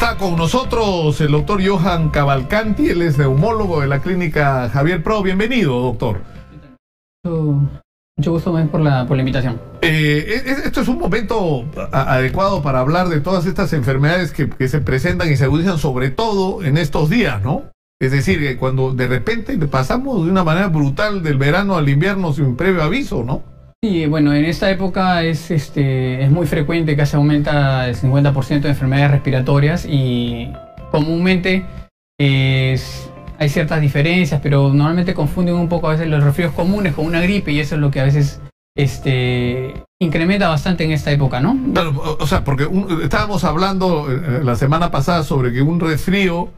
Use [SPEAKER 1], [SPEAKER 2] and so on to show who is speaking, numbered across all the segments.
[SPEAKER 1] Está con nosotros el doctor Johan Cavalcanti, él es neumólogo de la clínica Javier Pro. Bienvenido, doctor.
[SPEAKER 2] Mucho gusto por la, por la invitación.
[SPEAKER 1] Eh, esto es un momento adecuado para hablar de todas estas enfermedades que, que, se presentan y se agudizan sobre todo en estos días, ¿no? Es decir, que cuando de repente pasamos de una manera brutal del verano al invierno sin previo aviso, ¿no?
[SPEAKER 2] Sí, bueno, en esta época es, este, es muy frecuente que se aumenta el 50% de enfermedades respiratorias y comúnmente hay ciertas diferencias, pero normalmente confunden un poco a veces los resfríos comunes con una gripe y eso es lo que a veces este, incrementa bastante en esta época, ¿no?
[SPEAKER 1] Claro, o sea, porque estábamos hablando eh, la semana pasada sobre que un resfrío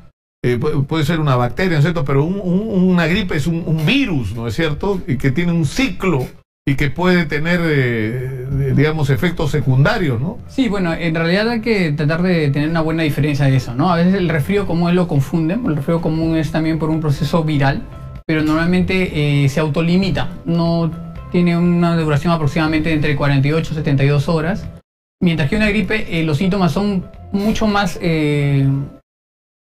[SPEAKER 1] eh, puede ser una bacteria, ¿no es cierto? Pero una gripe es un, un, virus, ¿no es cierto? Y que tiene un ciclo y que puede tener, eh, digamos, efectos secundarios, ¿no?
[SPEAKER 2] Sí, bueno, en realidad hay que tratar de tener una buena diferencia de eso, ¿no? A veces el resfrío común lo confunden, el resfrío común es también por un proceso viral, pero normalmente eh, se autolimita, no tiene una duración aproximadamente entre 48 y 72 horas, mientras que una gripe eh, los síntomas son mucho más...
[SPEAKER 1] severos.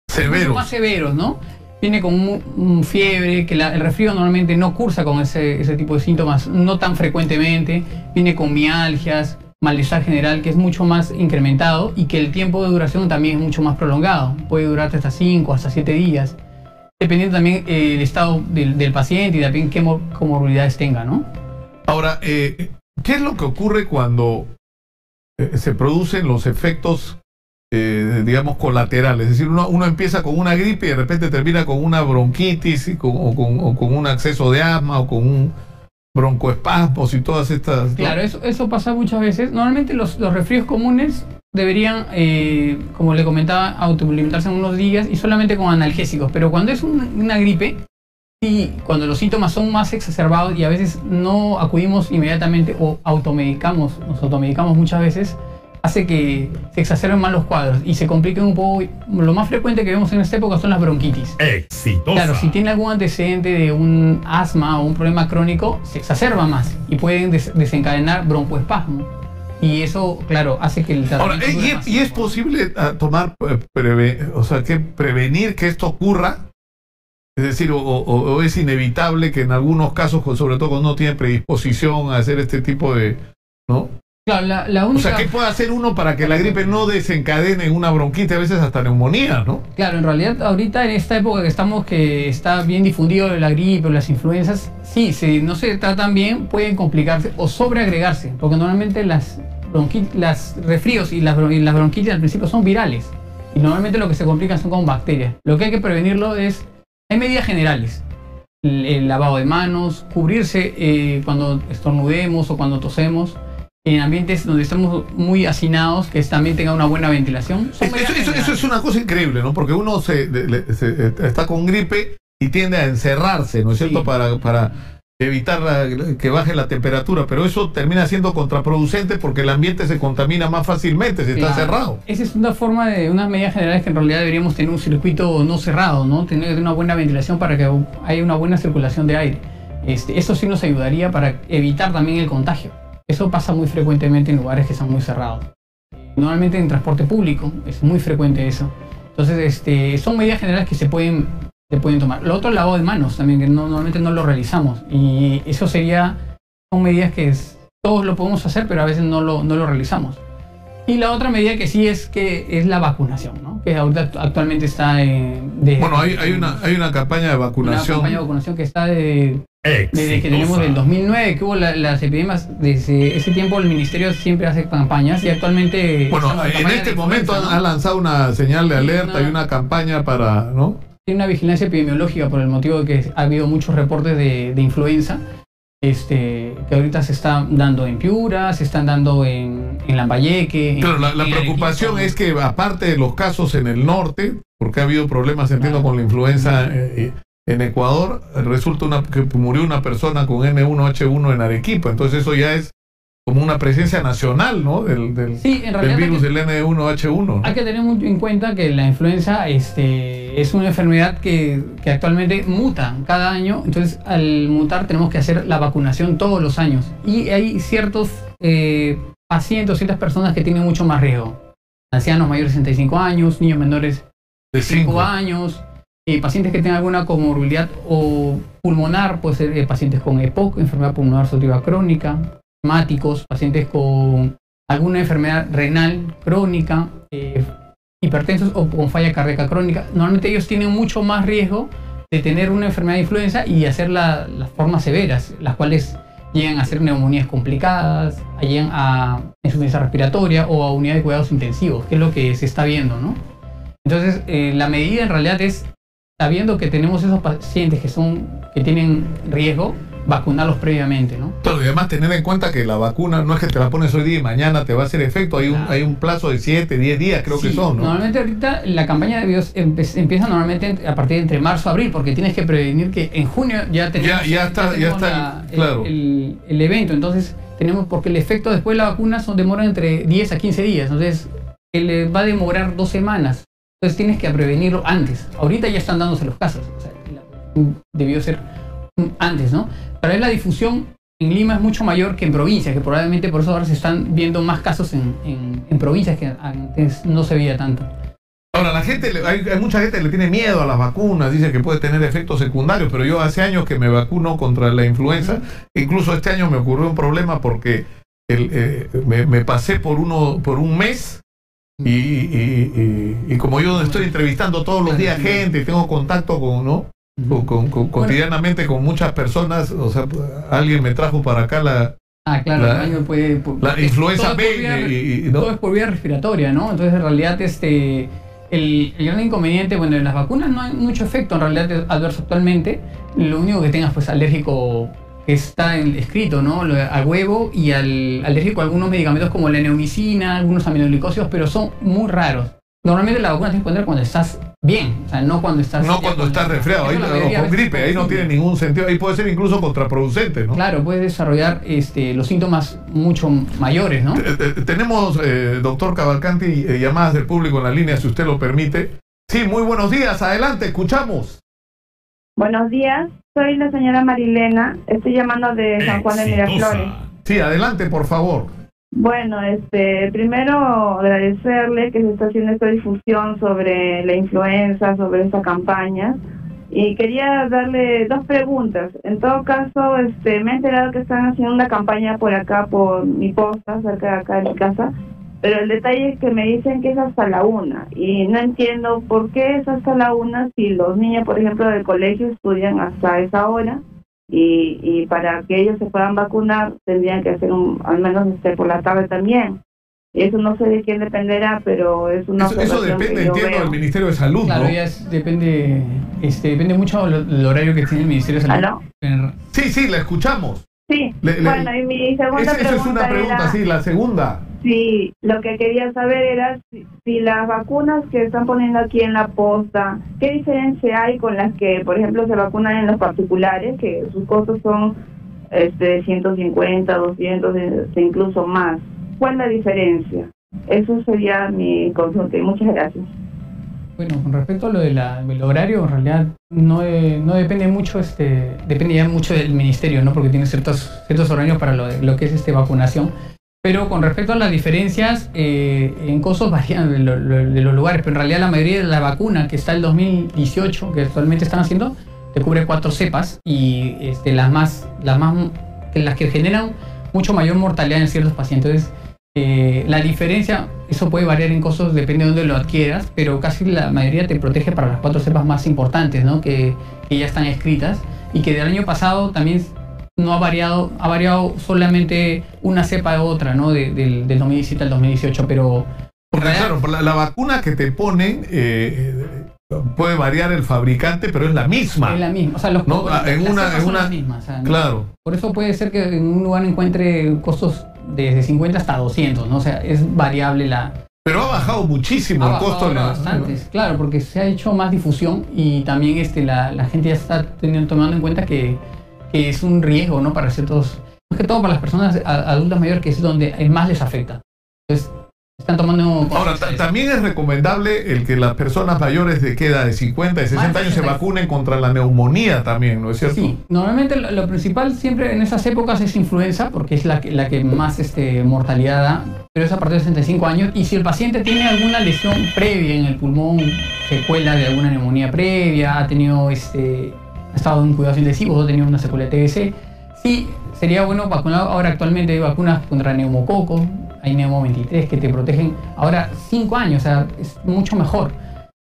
[SPEAKER 1] Mucho
[SPEAKER 2] más severos, ¿no? Viene con un, fiebre, que el resfrío normalmente no cursa con ese, tipo de síntomas, no tan frecuentemente, viene con mialgias, malestar general que es mucho más incrementado y que el tiempo de duración también es mucho más prolongado, puede durar hasta 5, hasta 7 días, dependiendo también eh, el estado del, paciente y también qué comorbilidades tenga, ¿no?
[SPEAKER 1] Ahora, eh, ¿qué es lo que ocurre cuando eh, se producen los efectos eh, digamos, colateral. Es decir, uno, empieza con una gripe y de repente termina con una bronquitis o, con, un acceso de asma o con un broncoespasmos y todas estas...
[SPEAKER 2] Claro, eso, eso pasa muchas veces. Normalmente los, los resfríos comunes deberían, eh, como le comentaba, autolimitarse en unos días y solamente con analgésicos. Pero cuando es una gripe, y cuando los síntomas son más exacerbados y a veces no acudimos inmediatamente o automedicamos, nos automedicamos muchas veces, hace que se exacerben más los cuadros y se compliquen un poco. Lo más frecuente que vemos en esta época son las bronquitis.
[SPEAKER 1] Exitosa.
[SPEAKER 2] Claro, si tiene algún antecedente de un asma o un problema crónico, se exacerba más y pueden desencadenar broncoespasmo. Y eso, claro, hace que el
[SPEAKER 1] Ahora, ¿y, es posible ah, tomar, eh, o sea, que prevenir que esto ocurra? Es decir, o, es inevitable que en algunos casos, sobre todo cuando uno tiene predisposición a hacer este tipo de, ¿no? O sea, ¿qué puede hacer uno para que la gripe no desencadene una bronquitis, a veces hasta neumonía, ¿no?
[SPEAKER 2] Claro, en realidad ahorita en esta época que estamos, que está bien difundido la gripe o las influencias, sí, si no se tratan bien, pueden complicarse o sobreagregarse, porque normalmente las, las resfríos y las, las bronquitis al principio son virales, y normalmente lo que se complican son con bacterias. Lo que hay que prevenirlo es, hay medidas generales, el, lavado de manos, cubrirse eh, cuando estornudemos o cuando tosemos, en ambientes donde estamos muy hacinados, que también tenga una buena ventilación.
[SPEAKER 1] Eso, es una cosa increíble, ¿no? Porque uno se, está con gripe y tiende a encerrarse, ¿no es cierto? Para, para evitar que baje la temperatura, pero eso termina siendo contraproducente porque el ambiente se contamina más fácilmente si está cerrado.
[SPEAKER 2] Esa es una forma de unas medidas generales que en realidad deberíamos tener un circuito no cerrado, ¿no? Tener una buena ventilación para que haya una buena circulación de aire. Este, eso sí nos ayudaría para evitar también el contagio. Eso pasa muy frecuentemente en lugares que son muy cerrados. Normalmente en transporte público es muy frecuente eso. Entonces, este, son medidas generales que se pueden, se pueden tomar. Lo otro, lavado de manos también, que normalmente no lo realizamos. Y eso sería, son medidas que todos lo podemos hacer, pero a veces no lo, no lo realizamos. Y la otra medida que sí es que es la vacunación, ¿no? que actualmente está en...
[SPEAKER 1] bueno, hay, hay, una, hay una campaña de vacunación.
[SPEAKER 2] Una campaña de vacunación que está de, desde que tenemos del 2009, que hubo las epidemias, desde ese tiempo el ministerio siempre hace campañas y actualmente...
[SPEAKER 1] Bueno, en este momento han, ha lanzado una señal de alerta y una campaña para... ¿no?
[SPEAKER 2] Tiene una vigilancia epidemiológica por el motivo de que ha habido muchos reportes de, influenza, este, que ahorita se están dando en Piura, se están dando en, en Lambayeque.
[SPEAKER 1] Claro, la, preocupación es que aparte de los casos en el norte, porque ha habido problemas, entiendo, con la influenza... Eh, en Ecuador resulta una, que murió una persona con M1H1 en Arequipa. Entonces eso ya es como una presencia nacional, ¿no? Del, del, virus del N1H1.
[SPEAKER 2] Hay que tener en cuenta que la influenza este, es una enfermedad que, que, actualmente muta cada año. Entonces al mutar tenemos que hacer la vacunación todos los años. Y hay ciertos eh, pacientes, ciertas personas que tienen mucho más riesgo. ancianos mayores de 65 años, niños menores
[SPEAKER 1] De
[SPEAKER 2] 5
[SPEAKER 1] cinco.
[SPEAKER 2] años, eh, pacientes que tengan alguna comorbilidad o pulmonar, puede ser eh, pacientes con EPOC, enfermedad pulmonar obstructiva crónica, asmáticos, pacientes con alguna enfermedad renal crónica, eh, hipertensos o con falla cardíaca crónica. Normalmente ellos tienen mucho más riesgo de tener una enfermedad de influenza y hacer la- las formas severas, las cuales llegan a ser neumonías complicadas, llegan a insuficiencia respiratoria o a unidad de cuidados intensivos, que es lo que se está viendo, ¿no? Entonces, eh, la medida en realidad es, sabiendo que tenemos esos pacientes que son que tienen riesgo, vacunarlos previamente, ¿no?
[SPEAKER 1] Y además tener en cuenta que la vacuna no es que te la pones hoy día y mañana te va a hacer efecto, hay un, hay un plazo de 7, 10 días creo que son, ¿no?
[SPEAKER 2] Normalmente ahorita la campaña de empe- empieza normalmente en- a partir de entre marzo y abril, porque tienes que prevenir que en junio ya tenemos,
[SPEAKER 1] Ya- ya está- ya
[SPEAKER 2] tenemos
[SPEAKER 1] está
[SPEAKER 2] la-
[SPEAKER 1] el- claro.
[SPEAKER 2] el, el evento. Entonces, tenemos, porque el efecto después de la vacuna son demora entre 10 a 15 días. Entonces, él eh, va a demorar dos semanas. Entonces, tienes que prevenirlo antes. Ahorita ya están dándose los casos. O sea, debió ser antes, ¿no? Pero la difusión en Lima es mucho mayor que en provincias, que probablemente por eso ahora se están viendo más casos en, en- en provincias que antes no se veía tanto.
[SPEAKER 1] Ahora, la gente, hay, hay mucha gente que le tiene miedo a las vacunas, dice que puede tener efectos secundarios, pero yo hace años que me vacuno contra la influenza, incluso este año me ocurrió un problema porque el, eh, me, me pasé por, uno, por un mes y, y- y- y como yo estoy entrevistando todos los días gente, tengo contacto con, ¿no? Con- con- con- cotidianamente con muchas personas, o sea, alguien me trajo para acá la,
[SPEAKER 2] Ah, claro,
[SPEAKER 1] La-
[SPEAKER 2] el puede...
[SPEAKER 1] la influenza B y- y- y- ¿no?
[SPEAKER 2] Todo es por vía respiratoria, ¿no? Entonces, en realidad, este, el, el gran inconveniente, bueno, en las vacunas no hay mucho efecto en realidad adverso actualmente. Lo único que tengas, pues, alérgico está en- escrito, ¿no? Al huevo y al alérgico a algunos medicamentos como la neomicina, algunos aminoglicósidos, pero son muy raros. Normalmente la vacuna que poner cuando estás bien, o sea, no cuando estás...
[SPEAKER 1] no cuando estás resfriado, ahí,
[SPEAKER 2] Eso la
[SPEAKER 1] o
[SPEAKER 2] mayoría de
[SPEAKER 1] con gripe, ahí no tiene ningún sentido, ahí puede ser incluso contraproducente, ¿no?
[SPEAKER 2] Claro, puedes desarrollar este, los síntomas mucho mayores, ¿no?
[SPEAKER 1] Tenemos, eh, doctor Cavalcanti, eh, llamadas del público en la línea, si usted lo permite. Sí, muy buenos días, adelante, escuchamos.
[SPEAKER 3] Buenos días, soy la señora Marilena, estoy llamando de San Juan de Miraflores.
[SPEAKER 1] Sí, adelante, por favor.
[SPEAKER 3] Bueno, este, primero agradecerle que se está haciendo esta difusión sobre la influenza, sobre esta campaña. Y quería darle dos preguntas. En todo caso, este, me he enterado que están haciendo una campaña por acá, por mi posta, cerca de acá de mi casa. Pero el detalle es que me dicen que es hasta la una. Y no entiendo por qué es hasta la una si los niños, por ejemplo, del colegio estudian hasta esa hora y, y para que ellos se puedan vacunar tendrían que hacer un, al menos este por la tarde también. Y eso no sé de quién dependerá, pero es una
[SPEAKER 1] Eso, eso depende,
[SPEAKER 3] yo
[SPEAKER 1] entiendo,
[SPEAKER 3] veo.
[SPEAKER 1] del Ministerio de Salud,
[SPEAKER 2] Claro,
[SPEAKER 1] ¿no?
[SPEAKER 2] ya es- depende, este, depende mucho del horario que tiene el Ministerio de Salud.
[SPEAKER 1] Sí, sí, la escuchamos.
[SPEAKER 3] Sí,
[SPEAKER 1] Le- le-
[SPEAKER 3] bueno, y mi segunda
[SPEAKER 1] esa
[SPEAKER 3] pregunta,
[SPEAKER 1] es una pregunta,
[SPEAKER 3] era
[SPEAKER 1] sí, la segunda.
[SPEAKER 3] Si lo que quería saber era si, las vacunas que están poniendo aquí en la posta, ¿qué diferencia hay con las que, por ejemplo, se vacunan en los particulares, que sus costos son este 150, 200, este, incluso más? ¿Cuál es la diferencia? Eso sería mi consulta y muchas gracias.
[SPEAKER 2] Bueno, con respecto a lo de del horario, en realidad no, eh, no depende mucho, este, depende ya mucho del ministerio, ¿no? Porque tiene ciertos, ciertos horarios para lo, de- lo que es este vacunación. Pero con respecto a las diferencias, eh, en costos varían de, lo- de los lugares, pero en realidad la mayoría de la vacuna que está el 2018, que actualmente están haciendo, te cubre cuatro cepas y este, las más, las más, las que generan mucho mayor mortalidad en ciertos pacientes. Entonces, eh, la diferencia, eso puede variar en costos, depende de dónde lo adquieras, pero casi la mayoría te protege para las cuatro cepas más importantes, ¿no? Que, que ya están escritas y que del año pasado también no ha variado, ha variado solamente una cepa de otra, ¿no? De- del, del 2017 al 2018, pero...
[SPEAKER 1] Porque claro, la, la vacuna que te ponen eh, eh, puede variar el fabricante, pero es la misma.
[SPEAKER 2] Es la misma, o sea, los
[SPEAKER 1] No,
[SPEAKER 2] las
[SPEAKER 1] en una- en
[SPEAKER 2] son
[SPEAKER 1] una-
[SPEAKER 2] las mismas, o sea, ¿no?
[SPEAKER 1] Claro.
[SPEAKER 2] Por eso puede ser que en un lugar encuentre costos desde 50 hasta 200, ¿no? O sea, es variable la,
[SPEAKER 1] Pero ha bajado muchísimo
[SPEAKER 2] Ha
[SPEAKER 1] el
[SPEAKER 2] bajado
[SPEAKER 1] costo. de
[SPEAKER 2] ahora
[SPEAKER 1] la-
[SPEAKER 2] bastantes, claro, porque se ha hecho más difusión y también este, la, la gente ya está teniendo, tomando en cuenta que, que es un riesgo, ¿no? Para ciertos, más que todo para las personas adultas mayores, que es donde más les afecta. Entonces, están tomando...
[SPEAKER 1] Ahora, también es recomendable el que las personas mayores de queda de 50 y 60 años se vacunen contra la neumonía también, ¿no es cierto?
[SPEAKER 2] Sí, normalmente lo, principal siempre en esas épocas es influenza, porque es la que, la que más este, mortalidad da, pero es a partir de 65 años. Y si el paciente tiene alguna lesión previa en el pulmón, secuela de alguna neumonía previa, ha tenido este, ha estado en cuidados intensivos, ha tenido una secuela de TBC, sí sería bueno vacunar. Ahora actualmente hay vacunas contra neumococo, hay Neumo 23 que te protegen ahora 5 años, o sea, es mucho mejor.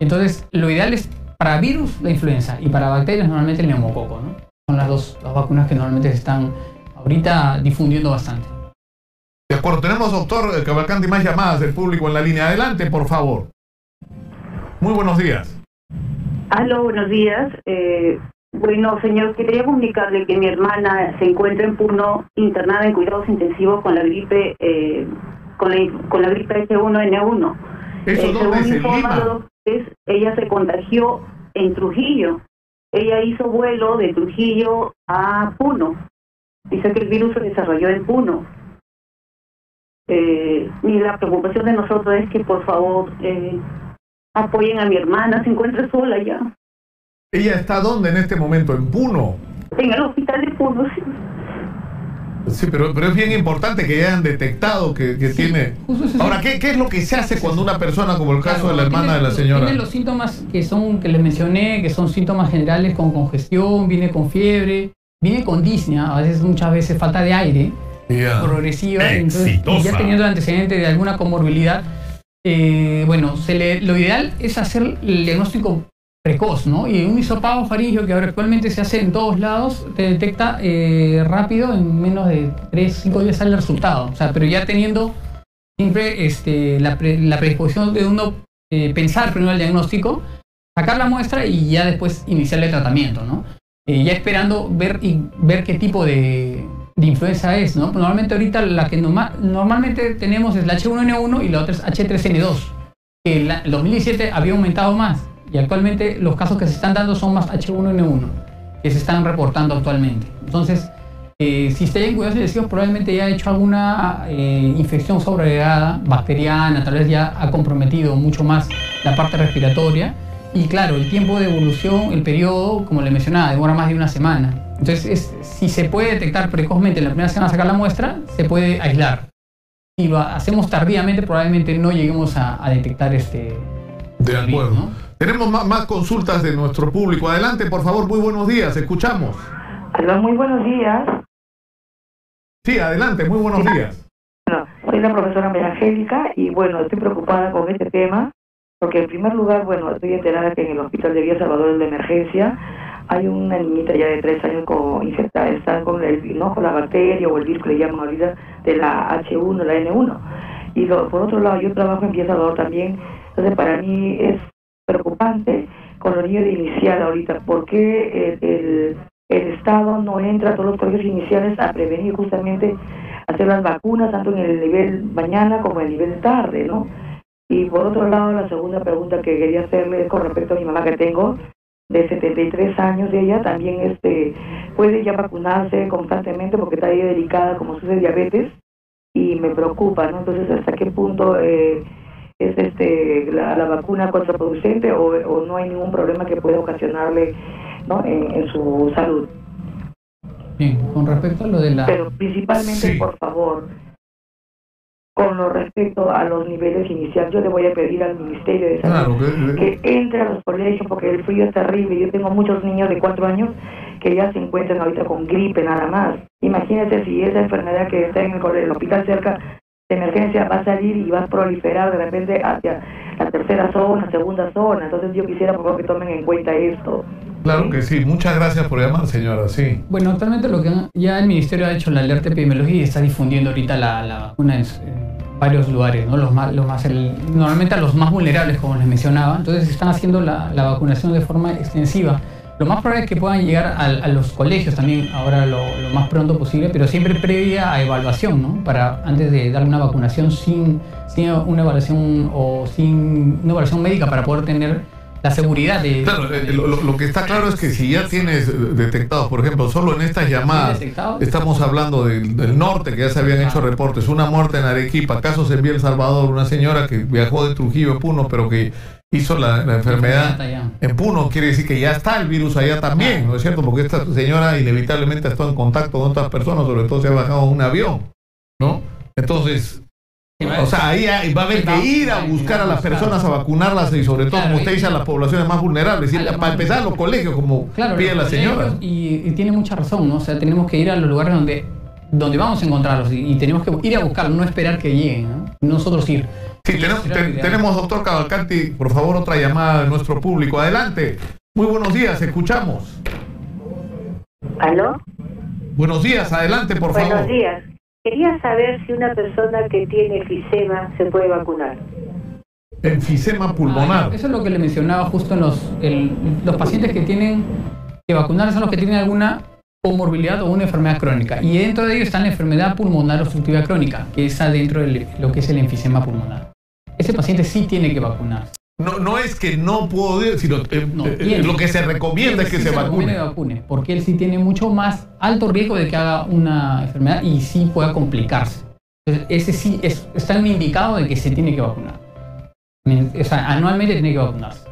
[SPEAKER 2] Entonces, lo ideal es para virus la influenza y para bacterias normalmente el neumococo, ¿no? Son las dos vacunas que normalmente se están ahorita difundiendo bastante.
[SPEAKER 1] De acuerdo, tenemos, doctor Cavalcanti, más llamadas del público en la línea. Adelante, por favor. Muy buenos días.
[SPEAKER 4] Aló, buenos días. Eh, bueno, señor, quería comunicarle que mi hermana se encuentra en Puno internada en cuidados intensivos con la gripe eh, con, la, con la gripe H1N1.
[SPEAKER 1] ¿Eso eh, según informan los
[SPEAKER 4] doctores, ella se contagió en Trujillo. Ella hizo vuelo de Trujillo a Puno. Dice que el virus se desarrolló en Puno. Eh, y la preocupación de nosotros es que por favor eh, apoyen a mi hermana, se encuentra sola ya.
[SPEAKER 1] ¿Ella está dónde en este momento? ¿En Puno?
[SPEAKER 4] En el hospital de Puno, sí.
[SPEAKER 1] Sí, pero, pero es bien importante que hayan detectado que, tiene... Ahora, ¿qué, ¿qué, es lo que se hace cuando una persona, como el caso de la hermana de la señora...
[SPEAKER 2] Tiene los síntomas que son, que les mencioné, que son síntomas generales con congestión, viene con fiebre, viene con disnea, a veces, muchas veces falta de aire, progresiva, entonces, y ya teniendo el antecedente de alguna comorbilidad, eh, bueno, se le, lo ideal es hacer el diagnóstico precoz, ¿no? Y un hisopado faringio que actualmente se hace en todos lados, te detecta eh, rápido, en menos de 3, 5 días sale el resultado. O sea, pero ya teniendo siempre este, la, predisposición de uno eh, pensar primero el diagnóstico, sacar la muestra y ya después iniciar el tratamiento, ¿no? Eh, ya esperando ver, y, ver qué tipo de, influenza es, ¿no? Normalmente ahorita la que normalmente tenemos es la H1N1 y la otra es H3N2, que en el 2017 había aumentado más y actualmente los casos que se están dando son más H1N1, que se están reportando actualmente. Entonces, eh, si está en cuidados intensivos, probablemente ya ha hecho alguna eh, infección sobreagregada, bacteriana, tal vez ya ha comprometido mucho más la parte respiratoria. Y claro, el tiempo de evolución, el periodo, como le mencionaba, demora más de una semana. Entonces, si se puede detectar precozmente en la primera semana sacar la muestra, se puede aislar. Si lo hacemos tardíamente, probablemente no lleguemos a, detectar este.
[SPEAKER 1] De acuerdo. Tenemos más, consultas de nuestro público. Adelante, por favor, muy buenos días, escuchamos.
[SPEAKER 5] Hola, muy buenos días.
[SPEAKER 1] Sí, adelante, muy buenos días.
[SPEAKER 5] Bueno, soy la profesora María Angélica y bueno, estoy preocupada con este tema porque en primer lugar, bueno, estoy enterada que en el hospital de Villa Salvador de emergencia hay una niñita ya de tres años con infectada, está con, el, no, con la bacteria o el virus que le llaman ahorita de la H1, la N1. Y por otro lado, yo trabajo en Villa Salvador también, entonces para mí es preocupante con los niños de inicial ahorita. porque el, el, Estado no entra a todos los colegios iniciales a prevenir justamente hacer las vacunas, tanto en el nivel mañana como en el nivel tarde, ¿no? Y por otro lado, la segunda pregunta que quería hacerle es con respecto a mi mamá que tengo, de 73 años de ella, también este puede ya vacunarse constantemente porque está ahí delicada como sufre diabetes y me preocupa, ¿no? Entonces, ¿hasta qué punto eh, es este la, vacuna contraproducente o, o, no hay ningún problema que pueda ocasionarle ¿no? en, su salud.
[SPEAKER 2] Bien, con respecto a lo de la...
[SPEAKER 5] Pero principalmente, por favor, con lo respecto a los niveles iniciales, yo le voy a pedir al Ministerio de Salud que, entre a los colegios porque el frío es terrible. Yo tengo muchos niños de cuatro años que ya se encuentran ahorita con gripe nada más. Imagínese si esa enfermedad que está en el, el hospital cerca de emergencia va a salir y va a proliferar de repente hacia la tercera zona, segunda zona. Entonces yo quisiera por favor que tomen en cuenta esto.
[SPEAKER 1] Claro que sí. Muchas gracias por llamar, señora. Sí.
[SPEAKER 2] Bueno, actualmente lo que ya el Ministerio ha hecho la alerta epidemiológica y está difundiendo ahorita la, la vacuna en, varios lugares, ¿no? Los más, los más normalmente a los más vulnerables, como les mencionaba. Entonces están haciendo la, la vacunación de forma extensiva. Lo más probable es que puedan llegar a, los colegios también ahora lo, más pronto posible, pero siempre previa a evaluación, ¿no? Para antes de dar una vacunación sin, sin una evaluación o sin una evaluación médica para poder tener la seguridad de...
[SPEAKER 1] Claro, eh, lo, que está claro es que si ya tienes detectados, por ejemplo, solo en estas llamadas, estamos hablando del, del norte, que ya se habían hecho reportes, una muerte en Arequipa, casos en Vía El Salvador, una señora que viajó de Trujillo a Puno, pero que hizo la, la enfermedad en Puno, quiere decir que ya está el virus allá también, ¿no es cierto? Porque esta señora inevitablemente ha estado en contacto con otras personas, sobre todo se ha bajado en un avión, ¿no? Entonces, o sea, ahí hay- va a haber que ir a buscar a las personas a vacunarlas y sobre todo, como usted dice, a las poblaciones más vulnerables. Y para empezar, los colegios, como
[SPEAKER 2] Claro,
[SPEAKER 1] pide la señora.
[SPEAKER 2] Y, y tiene mucha razón, ¿no? O sea, tenemos que ir a los lugares donde, donde vamos a encontrarlos y, y tenemos que ir a buscarlos, no esperar que lleguen, ¿no? Nosotros ir.
[SPEAKER 1] Sí, tenemos, te- tenemos, doctor Cavalcanti, por favor, otra llamada de nuestro público. Adelante. Muy buenos días, escuchamos.
[SPEAKER 4] ¿Aló?
[SPEAKER 1] Buenos días, adelante, por
[SPEAKER 4] Buenos
[SPEAKER 1] favor.
[SPEAKER 4] días. Quería saber si una persona que tiene enfisema se puede vacunar.
[SPEAKER 1] Enfisema pulmonar.
[SPEAKER 2] Ah, eso es lo que le mencionaba justo en los, el- los pacientes que tienen que vacunar son los que tienen alguna comorbilidad o una enfermedad crónica. Y dentro de ello está la enfermedad pulmonar obstructiva crónica, que está dentro de lo que es el enfisema pulmonar. Ese paciente sí tiene que vacunar.
[SPEAKER 1] No, no es que no puedo sino eh,
[SPEAKER 2] No,
[SPEAKER 1] eh, lo que se recomienda es que
[SPEAKER 2] sí
[SPEAKER 1] se
[SPEAKER 2] recomienda
[SPEAKER 1] vacune.
[SPEAKER 2] vacune, porque él sí tiene mucho más alto riesgo de que haga una enfermedad y sí pueda complicarse. Entonces, ese sí es, está indicado de que se tiene que vacunar. O sea, anualmente tiene que vacunarse.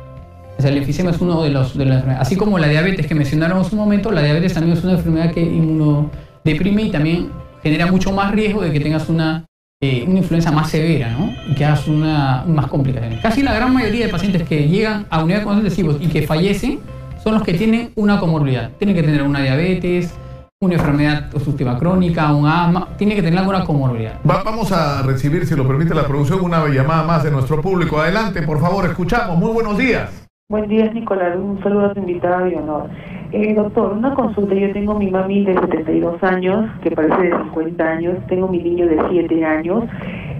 [SPEAKER 2] O sea, el enfisema es uno de los de las. Así como la diabetes que mencionaron hace un momento, la diabetes también es una enfermedad que inmunodeprime y también genera mucho más riesgo de que tengas una, eh, una influenza más severa, ¿no? Y que hagas una, más complicaciones. Casi la gran mayoría de pacientes que llegan a de cuidados intensivos y que fallecen son los que tienen una comorbilidad. Tienen que tener una diabetes, una enfermedad obstructiva crónica, un asma, tiene que tener alguna comorbilidad.
[SPEAKER 1] Va- vamos a recibir, si lo permite la producción, una llamada más de nuestro público. Adelante, por favor, escuchamos. Muy buenos días.
[SPEAKER 6] Buen día, Nicolás. Un saludo a tu invitado y honor. Eh, doctor, una consulta. Yo tengo mi mami de 72 años, que parece de 50 años. Tengo mi niño de 7 años.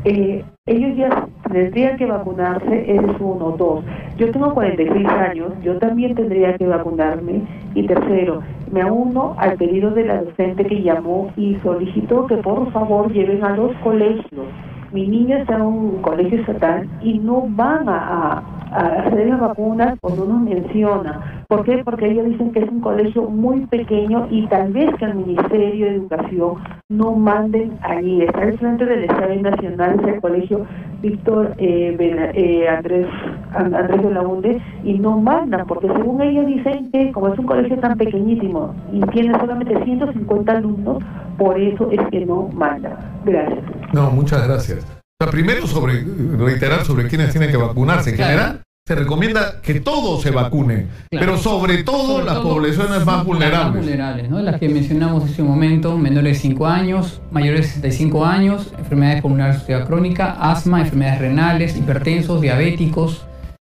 [SPEAKER 6] Eh, ellos ya tendrían que vacunarse, es uno. Dos, yo tengo 46 años, yo también tendría que vacunarme. Y tercero, me uno al pedido de la docente que llamó y solicitó que por favor lleven a los colegios. Mi niño está en un colegio estatal y no van a, a- hacer las vacunas cuando uno menciona. ¿Por qué? Porque ellos dicen que es un colegio muy pequeño y tal vez que el Ministerio de Educación no manden allí. Está al frente del Estadio Nacional, es el colegio Víctor eh, eh, Andrés, An- Andrés de la Hunde, y no mandan, porque según ellos dicen que como es un colegio tan pequeñísimo y tiene solamente 150 alumnos, por eso es que no mandan. Gracias.
[SPEAKER 1] No, muchas gracias. O sea, primero sobre reiterar sobre quiénes tienen que vacunarse. En general, se recomienda que todos se vacunen,
[SPEAKER 2] Claro.
[SPEAKER 1] pero sobre todo
[SPEAKER 2] Sobre
[SPEAKER 1] las
[SPEAKER 2] todo,
[SPEAKER 1] poblaciones más vulnerables.
[SPEAKER 2] vulnerables, ¿no? Las que mencionamos hace un momento, menores de 5 años, mayores de 65 años, enfermedades pulmonares crónica, asma, enfermedades renales, hipertensos, diabéticos,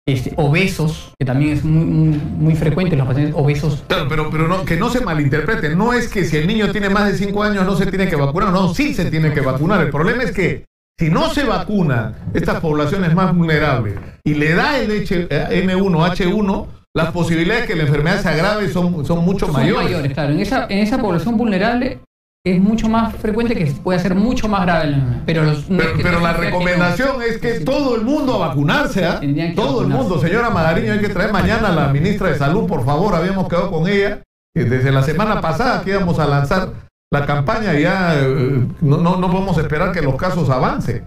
[SPEAKER 2] este, obesos, que también es muy, muy, muy frecuente en los pacientes obesos.
[SPEAKER 1] Claro, pero, pero no, que no se malinterprete. No es que si el niño tiene más de 5 años no se tiene que vacunar. No, sí se tiene que vacunar. El problema es que si no se vacuna estas poblaciones más vulnerables y le da el H- eh, N1, las posibilidades de que la enfermedad se agrave son, son mucho
[SPEAKER 2] Son
[SPEAKER 1] mayores.
[SPEAKER 2] mayores, claro. En esa, en esa población vulnerable es mucho más frecuente que puede ser mucho más grave. Pero, los, no es
[SPEAKER 1] Pero,
[SPEAKER 2] que
[SPEAKER 1] pero
[SPEAKER 2] no
[SPEAKER 1] la
[SPEAKER 2] significa que no.
[SPEAKER 1] recomendación es que todo el mundo a vacunarse, ¿ah? Todo el mundo. Señora Magariño, hay que traer mañana a la ministra de Salud, por favor. Habíamos quedado con ella desde la semana pasada que íbamos a lanzar la campaña ya eh, no, no, no podemos esperar que los casos avancen.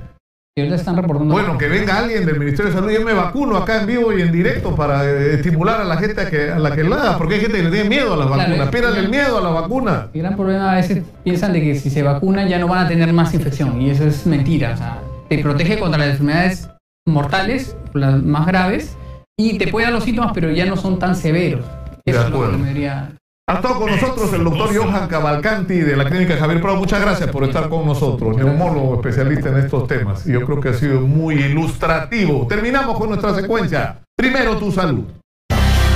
[SPEAKER 2] Están reportando.
[SPEAKER 1] Bueno, que venga alguien del Ministerio de Salud. Yo me vacuno acá en vivo y en directo para eh, estimular a la gente a, que, a la que la haga, porque hay gente que le tiene miedo a las
[SPEAKER 2] Claro,
[SPEAKER 1] vacunas. Pierdan el miedo a la vacuna.
[SPEAKER 2] El gran problema a veces piensan de que si se vacunan ya no van a tener más infección y eso es mentira. O sea, te protege contra las enfermedades mortales, las más graves, y te puede dar los síntomas, pero ya no son tan severos.
[SPEAKER 1] De
[SPEAKER 2] Eso es lo que
[SPEAKER 1] acuerdo.
[SPEAKER 2] me diría.
[SPEAKER 1] Ha estado con nosotros el doctor Johan Cavalcanti de la clínica Javier Prado. Muchas gracias por estar con nosotros, neumólogo especialista en estos temas. Yo creo que ha sido muy ilustrativo. Terminamos con nuestra secuencia. Primero tu salud.